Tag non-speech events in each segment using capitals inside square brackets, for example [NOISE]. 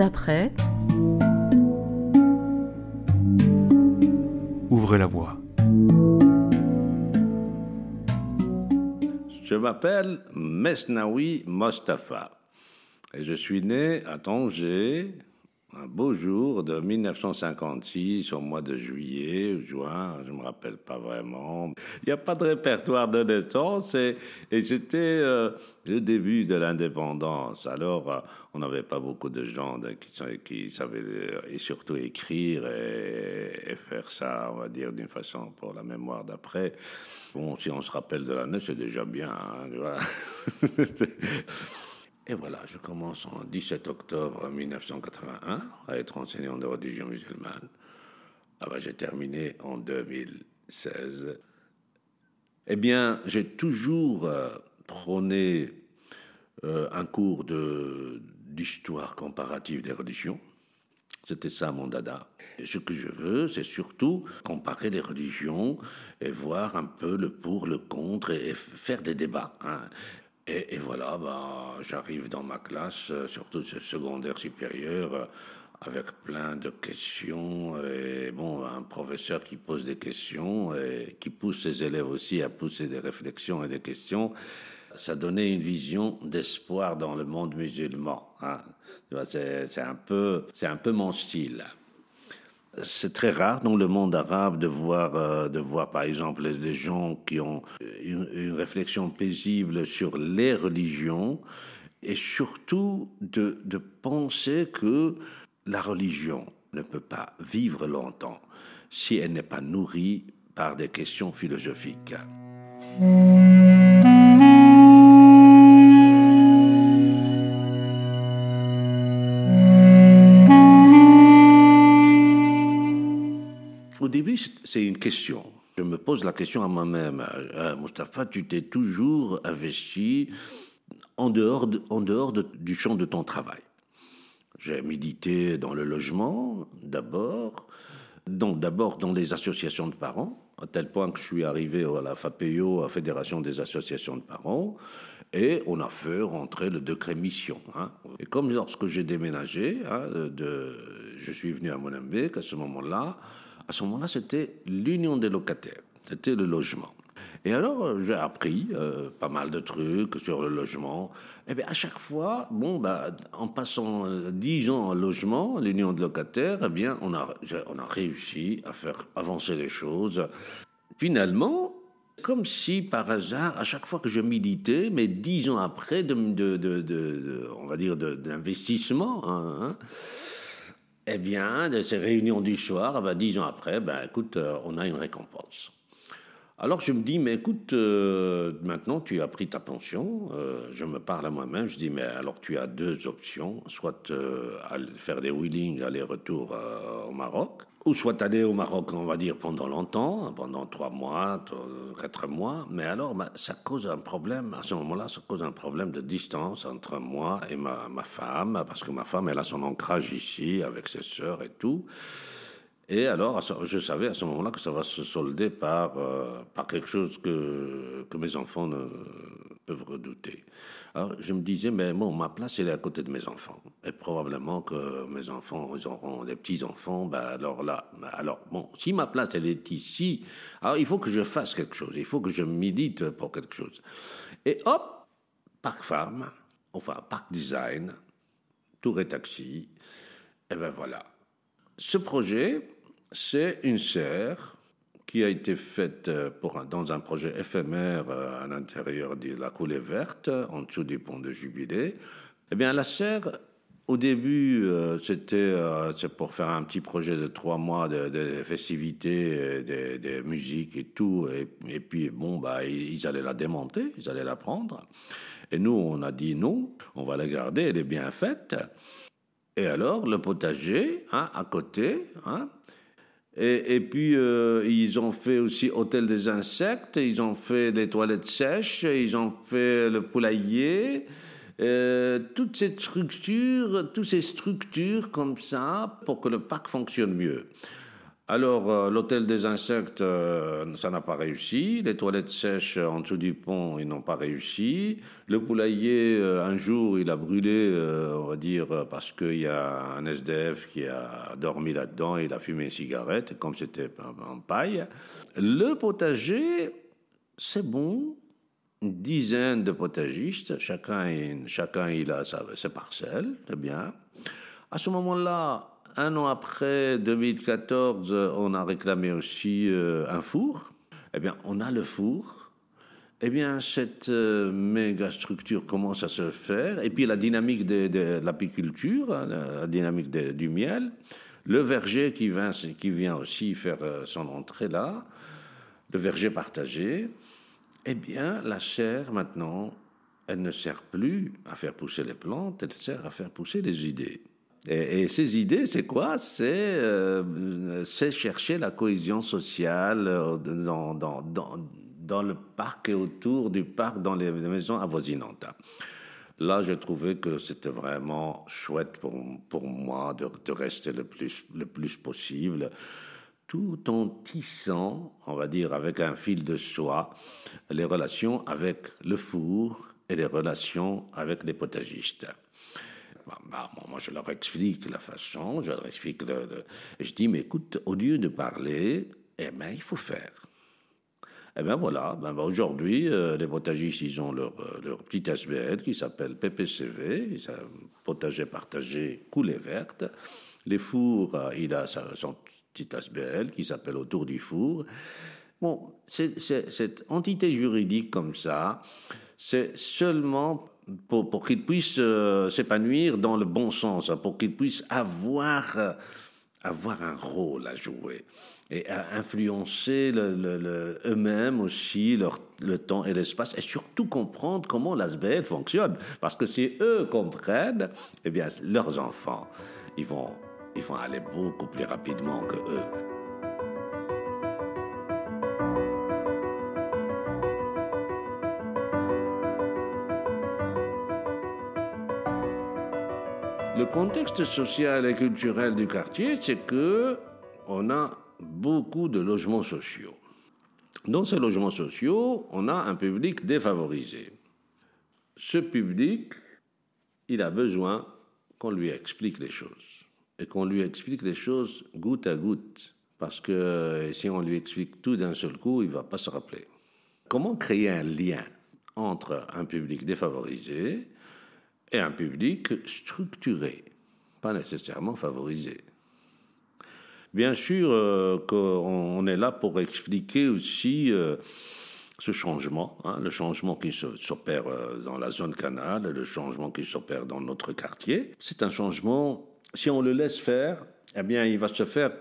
d'après. Ouvrez la voie. Je m'appelle Mesnaoui Mostafa et je suis né à Tanger un beau jour de 1956, au mois de juillet ou juin, je ne me rappelle pas vraiment. Il n'y a pas de répertoire de naissance et, c'était euh, le début de l'indépendance. Alors, euh, on n'avait pas beaucoup de gens qui, savaient euh, et surtout écrire et, faire ça, on va dire, d'une façon pour la mémoire d'après. Bon, si on se rappelle de l'année, c'est déjà bien. Hein, [LAUGHS] Et voilà, je commence en 17 octobre 1981 à être enseignant de religion musulmane. Ah ben, j'ai terminé en 2016. Eh bien, j'ai toujours euh, prôné euh, un cours d'histoire comparative des religions. C'était ça mon dada. Ce que je veux, c'est surtout comparer les religions et voir un peu le pour, le contre et, faire des débats. Hein. Et, voilà, bah, j'arrive dans ma classe, euh, surtout ce secondaire supérieur, euh, avec plein de questions. Et bon, un professeur qui pose des questions et qui pousse ses élèves aussi à pousser des réflexions et des questions. Ça donnait une vision d'espoir dans le monde musulman. Hein. C'est un c'est un peu mon style. C'est très rare dans le monde arabe de voir, euh, de voir par exemple les, gens qui ont une, réflexion paisible sur les religions et surtout de, de penser que la religion ne peut pas vivre longtemps si elle n'est pas nourrie par des questions philosophiques. Début, c'est une question. Je me pose la question à moi-même. Euh, Mustapha, tu t'es toujours investi en dehors, du champ de ton travail. J'ai médité dans le logement, d'abord, d'abord dans les associations de parents, à tel point que je suis arrivé à la FAPEO, à la Fédération des associations de parents, et on a fait rentrer le décret mission. Hein. Et comme lorsque j'ai déménagé, hein, je suis venu à Molenbeek à ce moment-là, à ce moment-là, c'était l'union des locataires, c'était le logement. Et alors, euh, j'ai appris euh, pas mal de trucs sur le logement. Et bien, à chaque fois, bon, bah, en passant euh, dix ans en logement, l'union de locataires, eh bien, on a, on a réussi à faire avancer les choses. Finalement, comme si par hasard, à chaque fois que je militais, mais dix ans après, de, de, de, on va dire, d'investissement, hein, hein eh bien, de ces réunions du soir, eh ben, dix ans après, ben, écoute, euh, on a une récompense. Alors je me dis, mais écoute, euh, maintenant tu as pris ta pension, euh, je me parle à moi-même, je dis, mais alors tu as deux options, soit euh, faire des wheelings aller-retour au Maroc, ou soit aller au Maroc, on va dire, pendant longtemps, pendant trois mois, quatre mois, mais alors bah, ça cause un problème, à ce moment-là, ça cause un problème de distance entre moi et ma, ma femme, parce que ma femme, elle a son ancrage ici, avec ses sœurs et tout. Et alors, je savais à ce moment-là que ça va se solder par, euh, par quelque chose que, que mes enfants ne peuvent redouter. Alors, je me disais, mais bon, ma place, elle est à côté de mes enfants. Et probablement que mes enfants, ils auront des petits-enfants. Ben alors là, ben alors, bon, si ma place, elle est ici, alors il faut que je fasse quelque chose. Il faut que je médite pour quelque chose. Et hop, Parc Farm, enfin, Parc Design, Tour et Taxi, et ben voilà. Ce projet, c'est une serre qui a été faite euh, dans un projet éphémère euh, à l'intérieur de la coulée verte, en dessous du pont de Jubilé. Eh bien, la serre, au début, euh, c'était pour faire un petit projet de trois mois de, festivités, de, de, musique et tout. Et, puis, bon, bah, ils allaient la démonter, ils allaient la prendre. Et nous, on a dit non, on va la garder, elle est bien faite. Et alors, le potager, hein, à côté, hein, et, puis, euh, ils ont fait aussi Hôtel des insectes, ils ont fait les toilettes sèches, ils ont fait le poulailler. Euh, toutes ces structures, toutes ces structures comme ça pour que le parc fonctionne mieux. Alors, euh, l'hôtel des insectes, euh, ça n'a pas réussi. Les toilettes sèches en dessous du pont, ils n'ont pas réussi. Le poulailler, euh, un jour, il a brûlé, on va dire, parce qu'il y a un SDF qui a dormi là-dedans et il a fumé une cigarette, comme c'était en paille. Le potager, c'est bon. Une dizaine de potagistes, chacun, chacun il a sa, ses parcelles, c'est bien. À ce moment-là, un an après, 2014, on a réclamé aussi euh, un four. Eh bien, on a le four. Eh bien, cette euh, méga structure commence à se faire. Et puis, la dynamique de, l'apiculture, hein, la dynamique du miel. Le verger qui vient, aussi faire euh, son entrée là. Le verger partagé. Eh bien, la serre, maintenant, elle ne sert plus à faire pousser les plantes, elle sert à faire pousser les idées. Et, ces idées, c'est quoi? Euh, C'est chercher la cohésion sociale euh, dans, le parc et autour du parc, dans les maisons avoisinantes. Là, je trouvais que c'était vraiment chouette pour, moi de, de, rester le plus, le plus possible, tout en tissant, on va dire, avec un fil de soie, les relations avec le four et les relations avec les potagistes. Bah, bah, moi, je leur explique la façon, je leur explique. je dis, mais écoute, au lieu de parler, eh ben, il faut faire. Eh bien voilà, ben, ben, aujourd'hui, euh, les potagistes, ils ont leur, euh, leur petit SBL qui s'appelle PPCV, potager partagé coulée verte. Les fours, euh, il a son petit SBL qui s'appelle autour du four. Bon, cette entité juridique comme ça, c'est seulement pour, qu'ils puissent euh, s'épanouir dans le bon sens, hein, pour qu'ils puissent avoir, euh, avoir un rôle à jouer et influencer eux-mêmes aussi leur, le temps et l'espace et surtout comprendre comment l'ASBL fonctionne. Parce que si eux comprennent, eh bien, leurs enfants, ils vont, ils vont aller beaucoup plus rapidement que eux. Contexte social et culturel du quartier, c'est que on a beaucoup de logements sociaux. Dans ces logements sociaux, on a un public défavorisé. Ce public, il a besoin qu'on lui explique les choses et qu'on lui explique les choses goutte à goutte. Parce que si on lui explique tout d'un seul coup, il ne va pas se rappeler. Comment créer un lien entre un public défavorisé et un public structuré, pas nécessairement favorisé. Bien sûr euh, qu'on est là pour expliquer aussi euh, ce changement, hein, le changement qui s'opère euh, dans la zone canal, le changement qui s'opère dans notre quartier. C'est un changement, si on le laisse faire, eh bien, il va se faire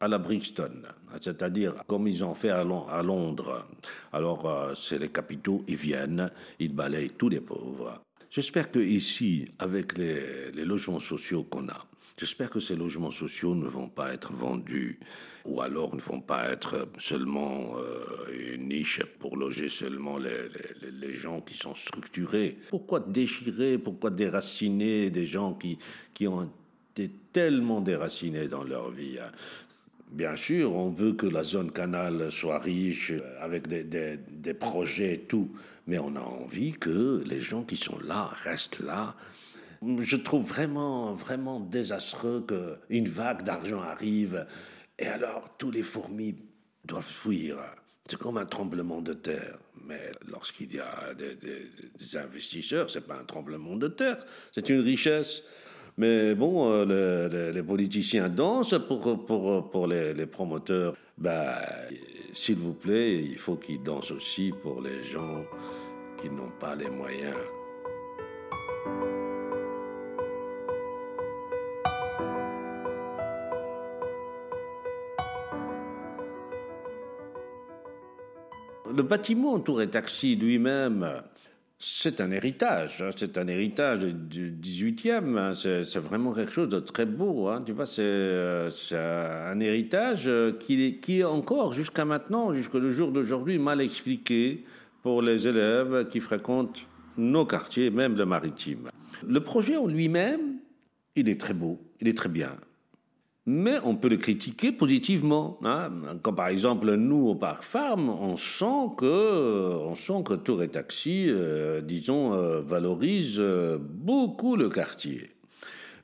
à la Brixton, c'est-à-dire comme ils ont fait à Londres. Alors, c'est les capitaux, ils viennent, ils balayent tous les pauvres. J'espère que ici, avec les, logements sociaux qu'on a, j'espère que ces logements sociaux ne vont pas être vendus ou alors ne vont pas être seulement euh, une niche pour loger seulement les, gens qui sont structurés. Pourquoi déchirer, pourquoi déraciner des gens qui, qui ont été tellement déracinés dans leur vie hein? Bien sûr, on veut que la zone canal soit riche avec des, des, projets et tout mais on a envie que les gens qui sont là restent là. Je trouve vraiment, vraiment désastreux qu'une vague d'argent arrive et alors tous les fourmis doivent fuir. C'est comme un tremblement de terre. Mais lorsqu'il y a des, des, des investisseurs, c'est pas un tremblement de terre, c'est une richesse. Mais bon, euh, les, politiciens dansent pour, pour, pour les, les promoteurs. Ben, s'il vous plaît, il faut qu'ils dansent aussi pour les gens qui n'ont pas les moyens. Le bâtiment Tour et Taxi lui-même, c'est un héritage, hein. c'est un héritage du 18e, hein. c'est vraiment quelque chose de très beau. Hein. Tu vois, c'est un héritage qui, qui est encore jusqu'à maintenant, jusqu'au jour d'aujourd'hui, mal expliqué pour les élèves qui fréquentent nos quartiers, même le maritime. Le projet en lui-même, il est très beau, il est très bien. Mais on peut le critiquer positivement. Hein. Comme par exemple, nous, au Parc Farm, on sent que, on sent que Tour et Taxi, euh, disons, euh, valorise euh, beaucoup le quartier.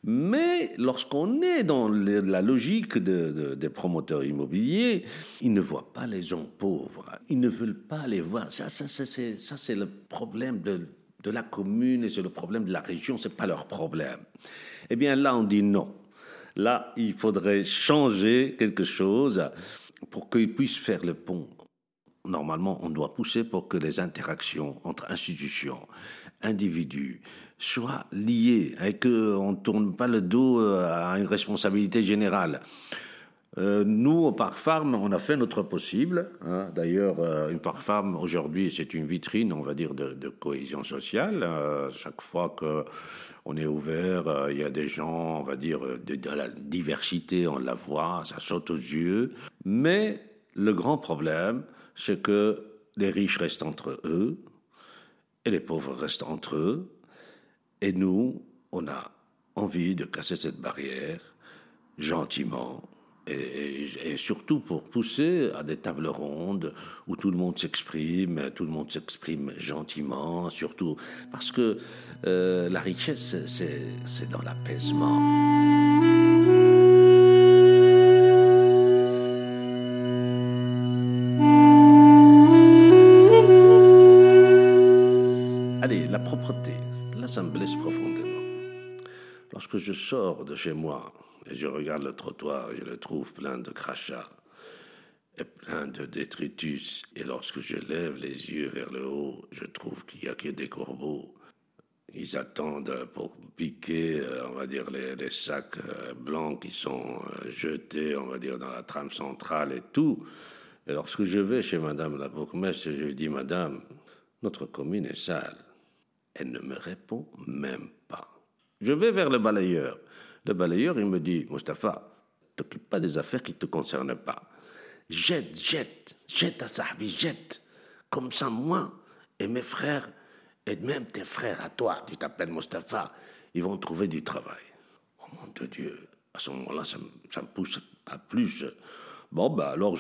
Mais lorsqu'on est dans la logique des promoteurs immobiliers, ils ne voient pas les gens pauvres. Ils ne veulent pas les voir. Ça, ça, c'est le problème de, de la commune et c'est le problème de la région. C'est pas leur problème. Eh bien, là, on dit non. Là, il faudrait changer quelque chose pour qu'ils puissent faire le pont. Normalement, on doit pousser pour que les interactions entre institutions, individus, soient liées et qu'on ne tourne pas le dos à une responsabilité générale. Euh, nous, au Parc Farm, on a fait notre possible. Hein. D'ailleurs, euh, une Parc Farm, aujourd'hui, c'est une vitrine, on va dire, de, cohésion sociale. Euh, chaque fois que on est ouvert, il y a des gens, on va dire, de, de, la diversité, on la voit, ça saute aux yeux. Mais le grand problème, c'est que les riches restent entre eux et les pauvres restent entre eux. Et nous, on a envie de casser cette barrière gentiment, et, surtout pour pousser à des tables rondes où tout le monde s'exprime, tout le monde s'exprime gentiment, surtout parce que euh, la richesse, c'est dans l'apaisement. Allez, la propreté, là ça me blesse profondément. Lorsque je sors de chez moi, je regarde le trottoir et je le trouve plein de crachats et plein de détritus. Et lorsque je lève les yeux vers le haut, je trouve qu'il n'y a que des corbeaux. Ils attendent pour piquer, euh, on va dire, les, sacs euh, blancs qui sont euh, jetés, on va dire, dans la trame centrale et tout. Et lorsque je vais chez Madame la bourgmestre, je lui dis, Madame, notre commune est sale. Elle ne me répond même pas. Je vais vers le balayeur. Le balayeur, il me dit, Mustapha, t'occupe pas des affaires qui ne te concernent pas. Jette, jette, jette à Sahbi, jette. Comme ça, moi et mes frères, et même tes frères à toi, tu t'appelles Mustapha, ils vont trouver du travail. Oh mon Dieu, à ce moment-là, ça, me pousse à plus. Bon, bah alors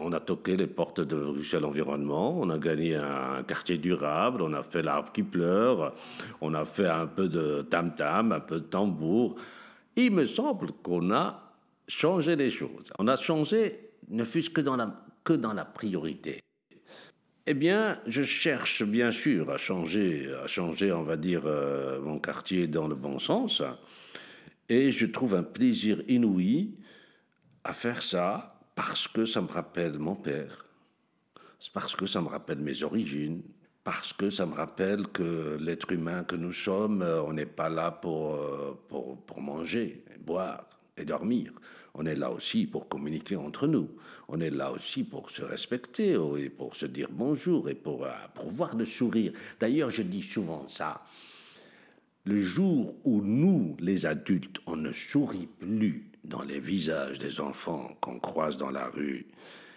on a toqué les portes de Bruxelles Environnement, on a gagné un quartier durable, on a fait l'arbre qui pleure, on a fait un peu de tam-tam, un peu de tambour il me semble qu'on a changé les choses. On a changé, ne fût-ce que dans la, que dans la priorité. Eh bien, je cherche bien sûr à changer, à changer, on va dire, euh, mon quartier dans le bon sens. Et je trouve un plaisir inouï à faire ça parce que ça me rappelle mon père. C'est parce que ça me rappelle mes origines, parce que ça me rappelle que l'être humain que nous sommes, euh, on n'est pas là pour, euh, pour, pour, manger, boire et dormir. On est là aussi pour communiquer entre nous. On est là aussi pour se respecter et pour se dire bonjour et pour, euh, pour voir le sourire. D'ailleurs, je dis souvent ça. Le jour où nous, les adultes, on ne sourit plus dans les visages des enfants qu'on croise dans la rue,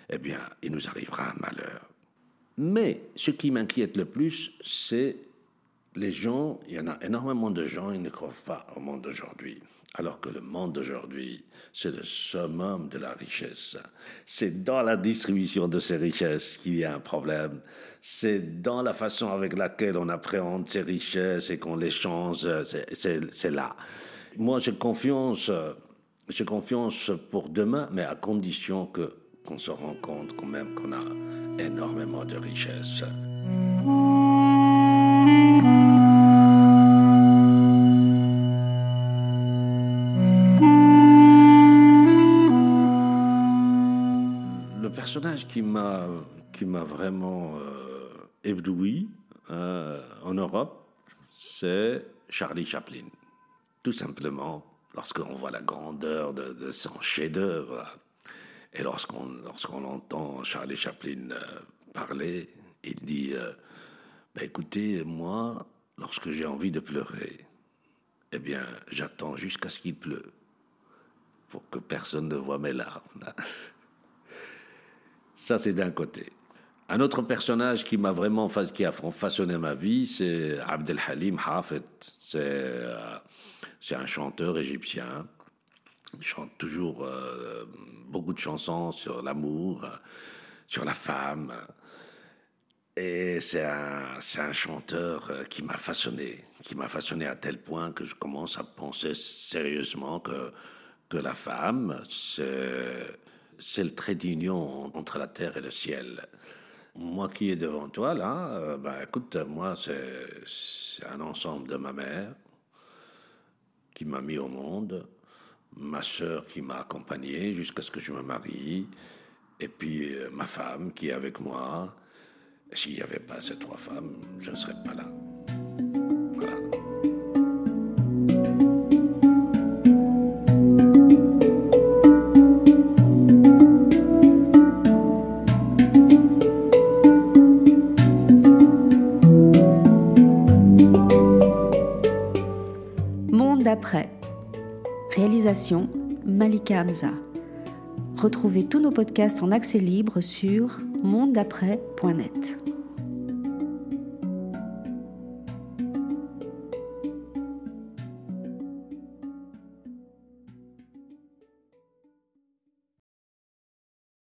eh bien, il nous arrivera un malheur. Mais ce qui m'inquiète le plus, c'est les gens, il y en a énormément de gens, ils ne croient pas au monde d'aujourd'hui. Alors que le monde d'aujourd'hui, c'est le summum de la richesse. C'est dans la distribution de ces richesses qu'il y a un problème. C'est dans la façon avec laquelle on appréhende ces richesses et qu'on les change. C'est là. Moi, j'ai confiance, confiance pour demain, mais à condition que qu'on se rend compte quand même qu'on a énormément de richesses. Le personnage qui m'a qui m'a vraiment euh, ébloui euh, en Europe, c'est Charlie Chaplin. Tout simplement, lorsqu'on voit la grandeur de, de son chef-d'œuvre, et lorsqu'on lorsqu'on entend Charlie Chaplin euh, parler, il dit euh, ben Écoutez, moi, lorsque j'ai envie de pleurer, eh bien, j'attends jusqu'à ce qu'il pleut pour que personne ne voit mes larmes. [LAUGHS] Ça, c'est d'un côté. Un autre personnage qui m'a vraiment qui a façonné ma vie, c'est Abdel Halim Hafet. Euh, c'est un chanteur égyptien Je chante toujours euh, beaucoup de chansons sur l'amour, sur la femme. Et c'est un, un, chanteur euh, qui m'a façonné, qui m'a façonné à tel point que je commence à penser sérieusement que, que la femme, c'est le trait d'union entre la terre et le ciel. Moi qui est devant toi, là, euh, ben, écoute, moi, c'est un ensemble de ma mère qui m'a mis au monde, ma sœur qui m'a accompagné jusqu'à ce que je me marie, et puis euh, ma femme qui est avec moi. S'il n'y avait pas ces trois femmes, je ne serais pas là. Monde. Réalisation Malika Hamza. Retrouvez tous nos podcasts en accès libre sur mondedaprès.net.